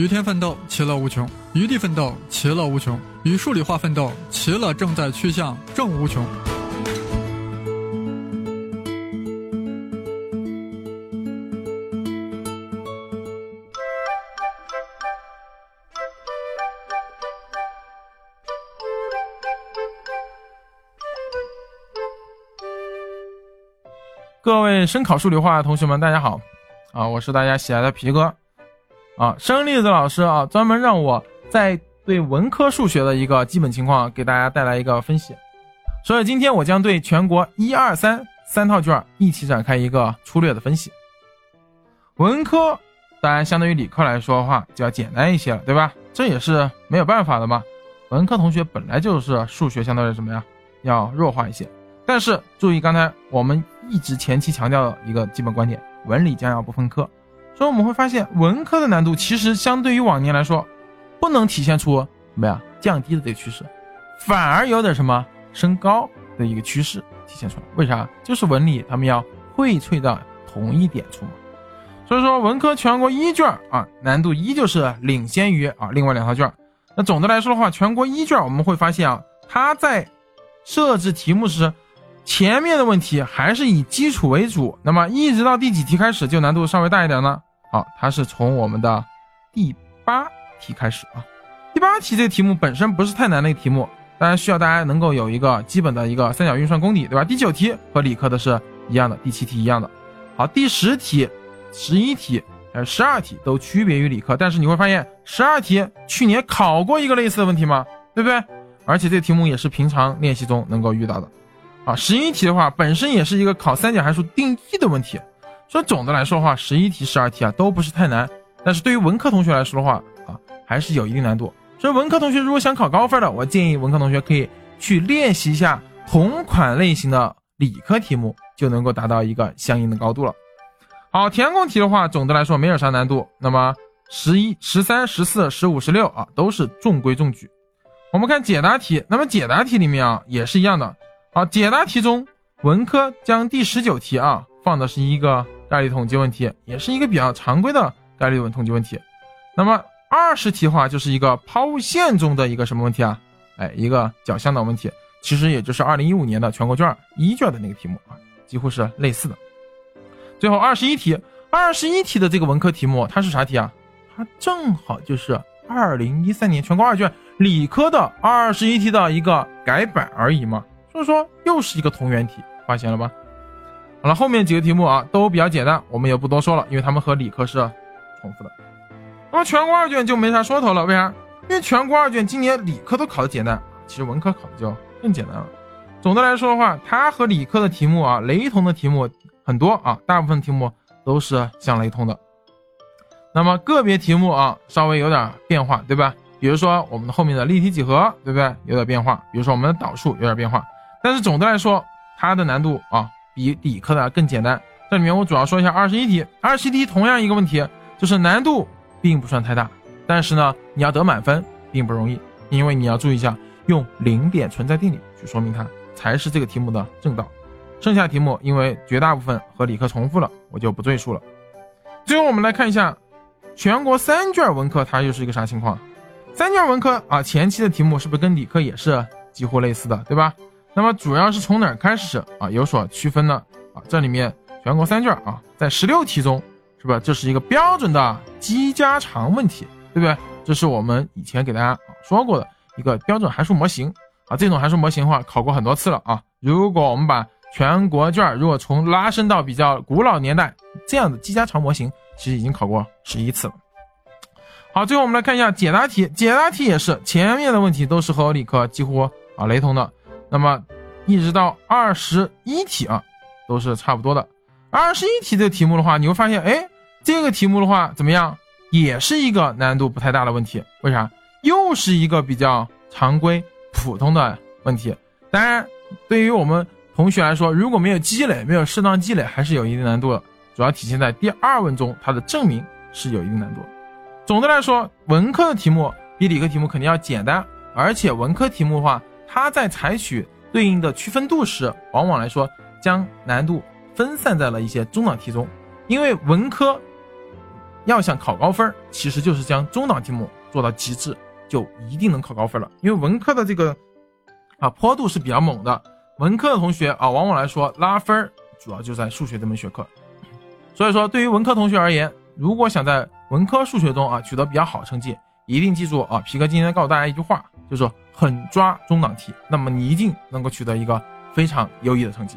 与天奋斗，其乐无穷；与地奋斗，其乐无穷；与数理化奋斗，其乐正在趋向正无穷。各位声考数理化的同学们，大家好，啊，我是大家喜爱的皮哥，啊，生粒子老师啊，专门让我在对文科数学的一个基本情况给大家带来一个分析，所以今天我将对全国一二三三套卷一起展开一个粗略的分析。文科当然相对于理科来说的话就要简单一些了，对吧？这也是没有办法的嘛，文科同学本来就是数学相对于什么呀，要弱化一些。但是注意，刚才我们一直前期强调的一个基本观点：文理将要不分科。所以我们会发现，文科的难度其实相对于往年来说，不能体现出什么呀降低的这个趋势，反而有点什么升高的一个趋势体现出来。为啥？就是文理他们要荟萃到同一点处嘛。所以说，文科全国一卷啊，难度依旧是领先于啊另外两套卷。那总的来说的话，全国一卷我们会发现啊，它在设置题目时。前面的问题还是以基础为主，那么一直到第几题开始就难度稍微大一点呢？好，它是从我们的第八题开始啊。第八题这个题目本身不是太难的一个题目，当然需要大家能够有一个基本的一个三角运算功底，对吧？第九题和理科的是一样的，第七题一样的。好，第十题、十一题还有十二题都区别于理科，但是你会发现十二题去年考过一个类似的问题吗？对不对？而且这题目也是平常练习中能够遇到的。啊，十一题的话本身也是一个考三角函数定义的问题，所以总的来说的话，十一题、十二题啊都不是太难。但是对于文科同学来说的话啊，还是有一定难度。所以文科同学如果想考高分的，我建议文科同学可以去练习一下同款类型的理科题目，就能够达到一个相应的高度了。好，填空题的话，总的来说没有啥难度。那么十一、十三、十四、十五、十六啊，都是中规中矩。我们看解答题，那么解答题里面啊也是一样的。好，解答题中，文科将第十九题啊放的是一个概率统计问题，也是一个比较常规的概率问统计问题。那么二十题的话就是一个抛物线中的一个什么问题啊？哎，一个角向导问题，其实也就是二零一五年的全国卷一卷的那个题目啊，几乎是类似的。最后二十一题，二十一题的这个文科题目它是啥题啊？它正好就是二零一三年全国二卷理科的二十一题的一个改版而已嘛。所以说又是一个同源题，发现了吧？好了，后面几个题目啊都比较简单，我们也不多说了，因为他们和理科是重复的。那么全国二卷就没啥说头了，为啥？因为全国二卷今年理科都考的简单，其实文科考的就更简单了。总的来说的话，它和理科的题目啊雷同的题目很多啊，大部分题目都是相雷同的。那么个别题目啊稍微有点变化，对吧？比如说我们的后面的立体几何，对不对？有点变化。比如说我们的导数有点变化。但是总的来说，它的难度啊比理科的更简单。这里面我主要说一下二十一题。二十一题同样一个问题，就是难度并不算太大，但是呢，你要得满分并不容易，因为你要注意一下，用零点存在定理去说明它，才是这个题目的正道。剩下题目因为绝大部分和理科重复了，我就不赘述了。最后我们来看一下全国三卷文科，它又是一个啥情况？三卷文科啊，前期的题目是不是跟理科也是几乎类似的，对吧？那么主要是从哪儿开始啊有所区分呢？啊，这里面全国三卷啊，在十六题中，是吧？这是一个标准的积加长问题，对不对？这是我们以前给大家说过的一个标准函数模型啊。这种函数模型的话，考过很多次了啊。如果我们把全国卷如果从拉伸到比较古老年代，这样的积加长模型其实已经考过十一次了。好，最后我们来看一下解答题，解答题也是前面的问题都是和理科几乎啊雷同的。那么，一直到二十一题啊，都是差不多的。二十一题这个题目的话，你会发现，哎，这个题目的话怎么样？也是一个难度不太大的问题。为啥？又是一个比较常规、普通的问题。当然，对于我们同学来说，如果没有积累，没有适当积累，还是有一定难度的。主要体现在第二问中，它的证明是有一定难度。总的来说，文科的题目比理科题目肯定要简单，而且文科题目的话。它在采取对应的区分度时，往往来说将难度分散在了一些中档题中，因为文科要想考高分，其实就是将中档题目做到极致，就一定能考高分了。因为文科的这个啊坡度是比较猛的，文科的同学啊，往往来说拉分主要就在数学这门学科。所以说，对于文科同学而言，如果想在文科数学中啊取得比较好成绩，一定记住啊，皮哥今天告诉大家一句话，就是狠抓中档题，那么你一定能够取得一个非常优异的成绩。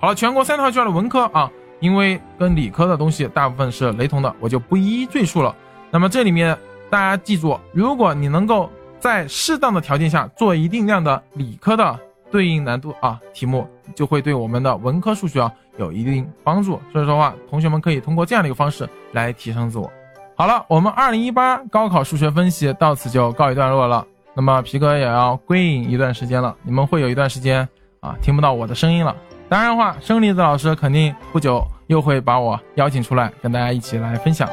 好了，全国三套卷的文科啊。因为跟理科的东西大部分是雷同的，我就不一一赘述了。那么这里面大家记住，如果你能够在适当的条件下做一定量的理科的对应难度啊题目，就会对我们的文科数学啊有一定帮助。所以说话，同学们可以通过这样的一个方式来提升自我。好了，我们二零一八高考数学分析到此就告一段落了。那么皮哥也要归隐一段时间了，你们会有一段时间啊听不到我的声音了。当然的话，生离子老师肯定不久又会把我邀请出来，跟大家一起来分享。